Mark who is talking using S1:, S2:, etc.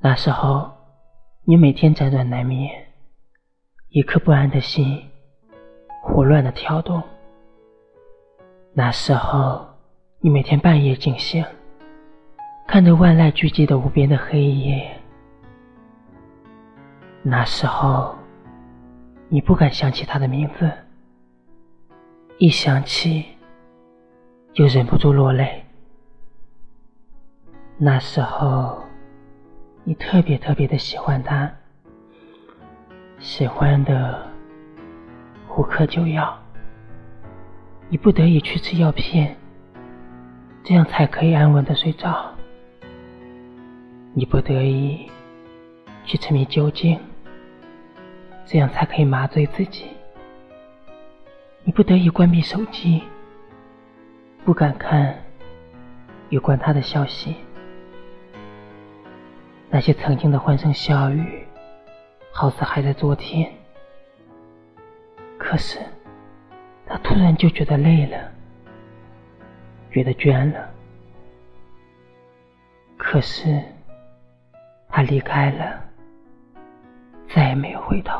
S1: 那时候，你每天辗转难眠，一颗不安的心胡乱的跳动。那时候，你每天半夜惊醒，看着万籁俱寂的无边的黑夜。那时候，你不敢想起他的名字，一想起就忍不住落泪。那时候。你特别特别的喜欢他，喜欢的无可救药。你不得已去吃药片，这样才可以安稳的睡着。你不得已去沉迷酒精，这样才可以麻醉自己。你不得已关闭手机，不敢看有关他的消息。那些曾经的欢声笑语，好似还在昨天。可是，他突然就觉得累了，觉得倦了。可是，他离开了，再也没有回头。